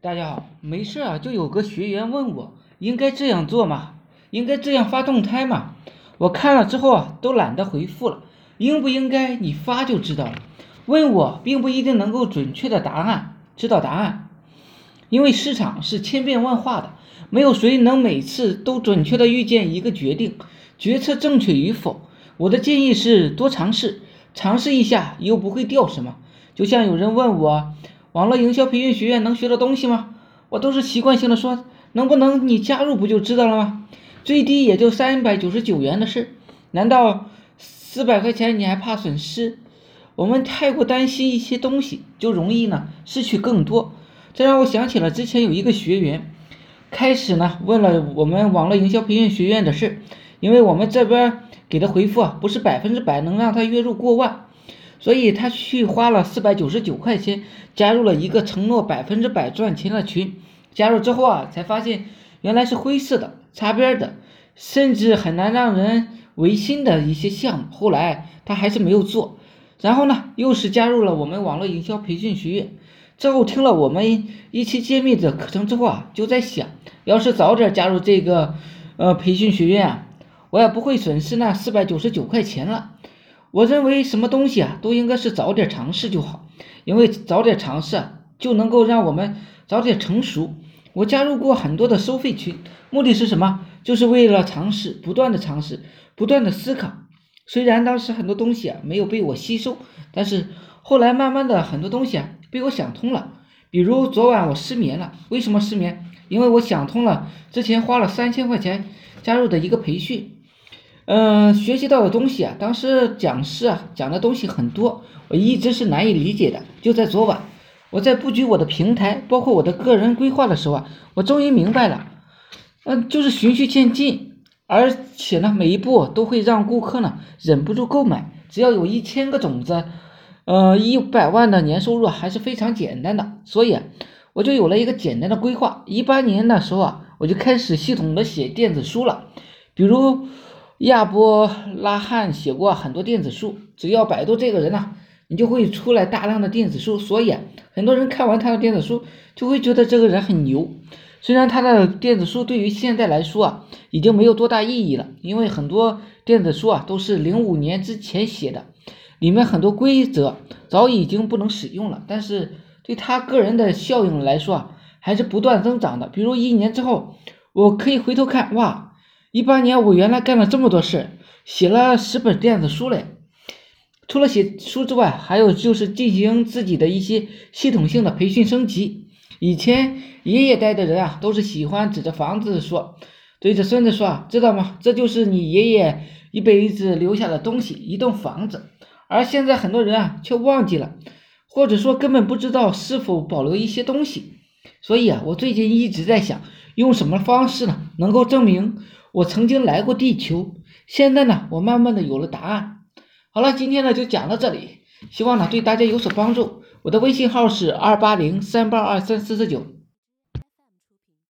大家好，没事啊，就有个学员问我应该这样做吗？应该这样发动态吗？我看了之后啊，都懒得回复了。应不应该你发就知道了。问我并不一定能够准确的答案，知道答案，因为市场是千变万化的，没有谁能每次都准确的预见一个决定，决策正确与否。我的建议是多尝试，尝试一下又不会掉什么。就像有人问我。网络营销培训学院能学到东西吗？我都是习惯性的说，能不能你加入不就知道了吗？最低也就三百九十九元的事，难道四百块钱你还怕损失？我们太过担心一些东西，就容易呢失去更多。这让我想起了之前有一个学员，开始呢问了我们网络营销培训学院的事，因为我们这边给的回复啊不是百分之百能让他月入过万。所以他去花了四百九十九块钱，加入了一个承诺百分之百赚钱的群。加入之后啊，才发现原来是灰色的、擦边的，甚至很难让人违心的一些项目。后来他还是没有做。然后呢，又是加入了我们网络营销培训学院。之后听了我们一期揭秘的课程之后啊，就在想，要是早点加入这个呃培训学院啊，我也不会损失那四百九十九块钱了。我认为什么东西啊，都应该是早点尝试就好，因为早点尝试啊，就能够让我们早点成熟。我加入过很多的收费群，目的是什么？就是为了尝试，不断的尝试，不断的思考。虽然当时很多东西啊没有被我吸收，但是后来慢慢的很多东西啊被我想通了。比如昨晚我失眠了，为什么失眠？因为我想通了之前花了三千块钱加入的一个培训。嗯，学习到的东西啊，当时讲师啊讲的东西很多，我一直是难以理解的。就在昨晚，我在布局我的平台，包括我的个人规划的时候啊，我终于明白了，嗯，就是循序渐进，而且呢，每一步都会让顾客呢忍不住购买。只要有一千个种子，呃，一百万的年收入还是非常简单的。所以我就有了一个简单的规划。一八年的时候啊，我就开始系统的写电子书了，比如。亚伯拉罕写过很多电子书，只要百度这个人呢，你就会出来大量的电子书。所以很多人看完他的电子书，就会觉得这个人很牛。虽然他的电子书对于现在来说啊，已经没有多大意义了，因为很多电子书啊都是零五年之前写的，里面很多规则早已经不能使用了。但是对他个人的效应来说啊，还是不断增长的。比如一年之后，我可以回头看，哇！一八年我原来干了这么多事，写了十本电子书嘞。除了写书之外，还有就是进行自己的一些系统性的培训升级。以前爷爷带的人啊，都是喜欢指着房子说，对着孙子说，知道吗？这就是你爷爷一辈子留下的东西，一栋房子。而现在很多人啊，却忘记了，或者说根本不知道是否保留一些东西。所以啊，我最近一直在想，用什么方式呢，能够证明。我曾经来过地球，现在呢，我慢慢的有了答案。好了，今天呢就讲到这里，希望呢对大家有所帮助。我的微信号是二八零三八二三四四九。